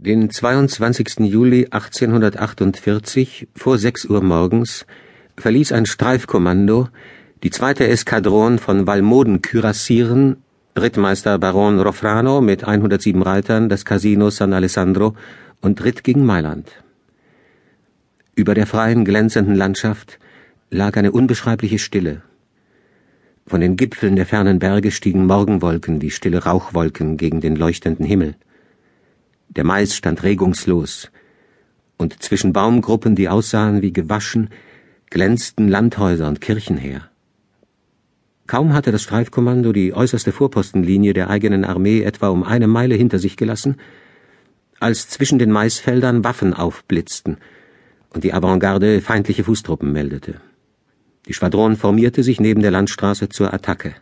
Den 22. Juli 1848 vor 6 Uhr morgens verließ ein Streifkommando die zweite Eskadron von Valmoden-Kürassieren, Rittmeister Baron Rofrano mit 107 Reitern das Casino San Alessandro und ritt gegen Mailand. Über der freien, glänzenden Landschaft lag eine unbeschreibliche Stille. Von den Gipfeln der fernen Berge stiegen Morgenwolken wie stille Rauchwolken gegen den leuchtenden Himmel. Der Mais stand regungslos, und zwischen Baumgruppen, die aussahen wie gewaschen, glänzten Landhäuser und Kirchen her. Kaum hatte das Streifkommando die äußerste Vorpostenlinie der eigenen Armee etwa um eine Meile hinter sich gelassen, als zwischen den Maisfeldern Waffen aufblitzten und die Avantgarde feindliche Fußtruppen meldete. Die Schwadron formierte sich neben der Landstraße zur Attacke,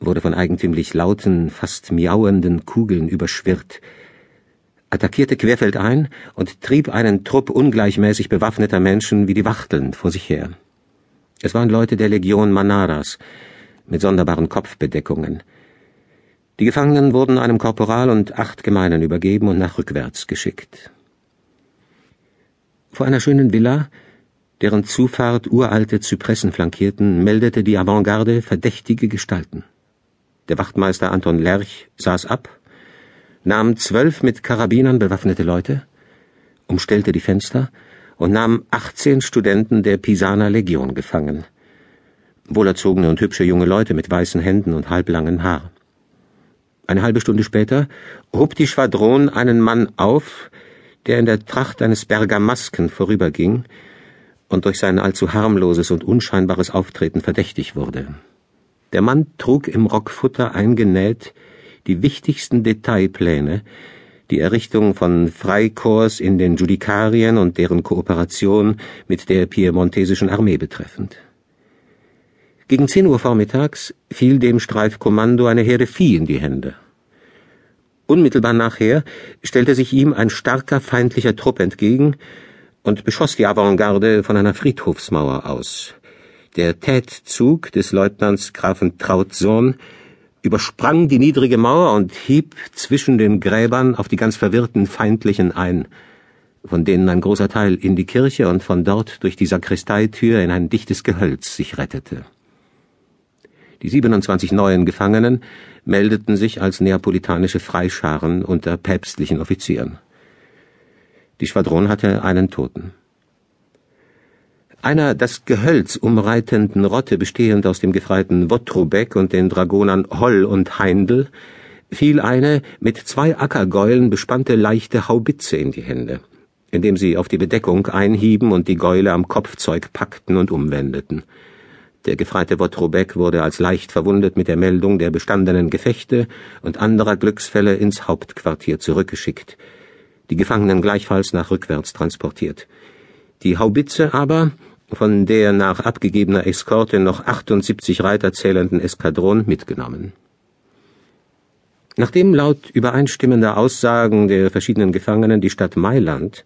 wurde von eigentümlich lauten, fast miauenden Kugeln überschwirrt, attackierte querfeldein und trieb einen Trupp ungleichmäßig bewaffneter Menschen wie die Wachteln vor sich her. Es waren Leute der Legion Manaras mit sonderbaren Kopfbedeckungen. Die Gefangenen wurden einem Korporal und acht Gemeinen übergeben und nach rückwärts geschickt. Vor einer schönen Villa, deren Zufahrt uralte Zypressen flankierten, meldete die Avantgarde verdächtige Gestalten. Der Wachtmeister Anton Lerch saß ab nahm zwölf mit Karabinern bewaffnete Leute, umstellte die Fenster und nahm 18 Studenten der Pisaner Legion gefangen. Wohlerzogene und hübsche junge Leute mit weißen Händen und halblangen Haar. Eine halbe Stunde später hob die Schwadron einen Mann auf, der in der Tracht eines Bergamasken vorüberging und durch sein allzu harmloses und unscheinbares Auftreten verdächtig wurde. Der Mann trug im Rockfutter eingenäht die wichtigsten Detailpläne, die Errichtung von Freikorps in den Judikarien und deren Kooperation mit der piemontesischen Armee betreffend. Gegen zehn Uhr vormittags fiel dem Streifkommando eine Herde Vieh in die Hände. Unmittelbar nachher stellte sich ihm ein starker feindlicher Trupp entgegen und beschoss die Avantgarde von einer Friedhofsmauer aus. Der Tätzug des Leutnants Grafen Trautsohn übersprang die niedrige Mauer und hieb zwischen den Gräbern auf die ganz verwirrten Feindlichen ein, von denen ein großer Teil in die Kirche und von dort durch die Sakristeitür in ein dichtes Gehölz sich rettete. Die 27 neuen Gefangenen meldeten sich als neapolitanische Freischaren unter päpstlichen Offizieren. Die Schwadron hatte einen Toten. Einer das Gehölz umreitenden Rotte, bestehend aus dem Gefreiten Wotrubeck und den Dragonern Holl und Heindl, fiel eine mit zwei Ackergäulen bespannte leichte Haubitze in die Hände, indem sie auf die Bedeckung einhieben und die Gäule am Kopfzeug packten und umwendeten. Der Gefreite Wotrubeck wurde als leicht verwundet mit der Meldung der bestandenen Gefechte und anderer Glücksfälle ins Hauptquartier zurückgeschickt, die Gefangenen gleichfalls nach rückwärts transportiert. Die Haubitze aber von der nach abgegebener Eskorte noch 78 Reiter zählenden Eskadron mitgenommen. Nachdem laut übereinstimmender Aussagen der verschiedenen Gefangenen die Stadt Mailand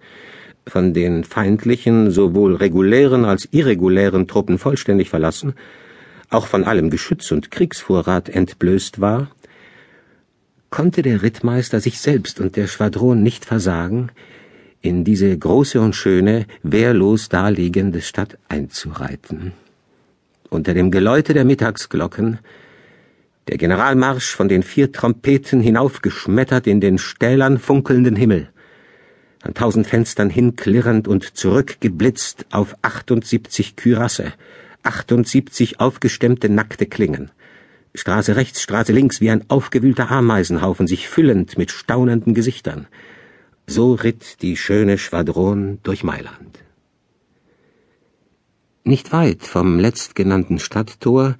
von den feindlichen, sowohl regulären als irregulären Truppen vollständig verlassen, auch von allem Geschütz und Kriegsvorrat entblößt war, konnte der Rittmeister sich selbst und der Schwadron nicht versagen, in diese große und schöne, wehrlos daliegende Stadt einzureiten. Unter dem Geläute der Mittagsglocken, der Generalmarsch von den vier Trompeten hinaufgeschmettert in den stählern funkelnden Himmel, an tausend Fenstern hinklirrend und zurückgeblitzt auf 78 Kürasse, 78 aufgestemmte nackte Klingen. Straße rechts, Straße links, wie ein aufgewühlter Ameisenhaufen, sich füllend mit staunenden Gesichtern. So ritt die schöne Schwadron durch Mailand. Nicht weit vom letztgenannten Stadttor,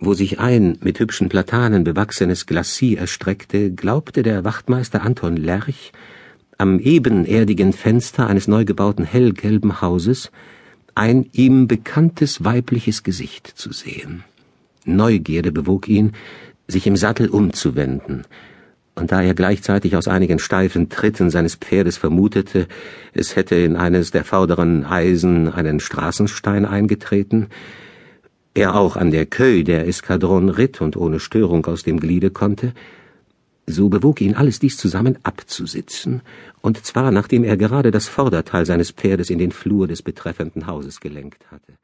wo sich ein mit hübschen Platanen bewachsenes Glacis erstreckte, glaubte der Wachtmeister Anton Lerch, am ebenerdigen Fenster eines neu gebauten hellgelben Hauses ein ihm bekanntes weibliches Gesicht zu sehen. Neugierde bewog ihn, sich im Sattel umzuwenden, und da er gleichzeitig aus einigen steifen Tritten seines Pferdes vermutete, es hätte in eines der vorderen Eisen einen Straßenstein eingetreten, er auch an der Köh der Eskadron ritt und ohne Störung aus dem Gliede konnte, So bewog ihn alles dies zusammen abzusitzen, und zwar nachdem er gerade das Vorderteil seines Pferdes in den Flur des betreffenden Hauses gelenkt hatte.